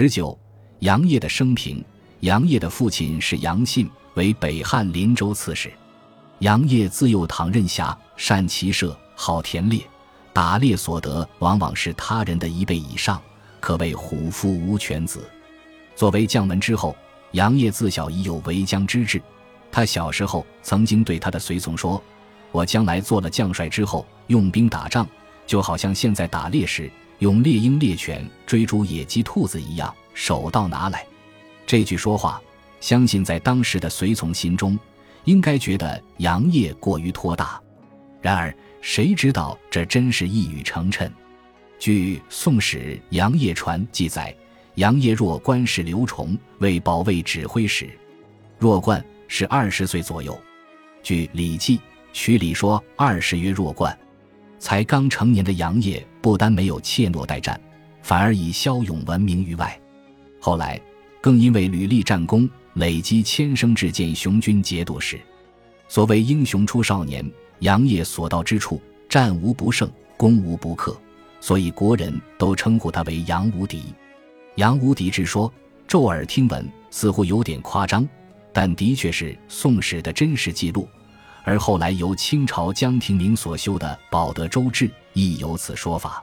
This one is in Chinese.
十九，杨业的生平。杨业的父亲是杨信，为北汉林州刺史。杨业自幼唐任侠，善骑射，好田猎，打猎所得往往是他人的一倍以上，可谓虎父无犬子。作为将门之后，杨业自小已有为将之志。他小时候曾经对他的随从说：“我将来做了将帅之后，用兵打仗，就好像现在打猎时用猎鹰、猎犬追逐野鸡、兔子一样，手到拿来。”这句说话，相信在当时的随从心中，应该觉得杨业过于托大。然而，谁知道这真是一语成谶。据《宋史·杨业传》记载，杨业若官是刘崇为保卫指挥使，若冠是二十岁左右。据《礼记·曲礼说》，二十曰若冠。才刚成年的杨业不单没有怯懦待战，反而以骁勇闻名于外。后来。更因为屡立战功，累积千生至见雄军节度使。所谓英雄出少年，杨业所到之处，战无不胜，攻无不克，所以国人都称呼他为杨无敌。杨无敌之说，骤耳听闻，似乎有点夸张，但的确是《宋史》的真实记录。而后来由清朝江廷明所修的《保德周志》亦有此说法。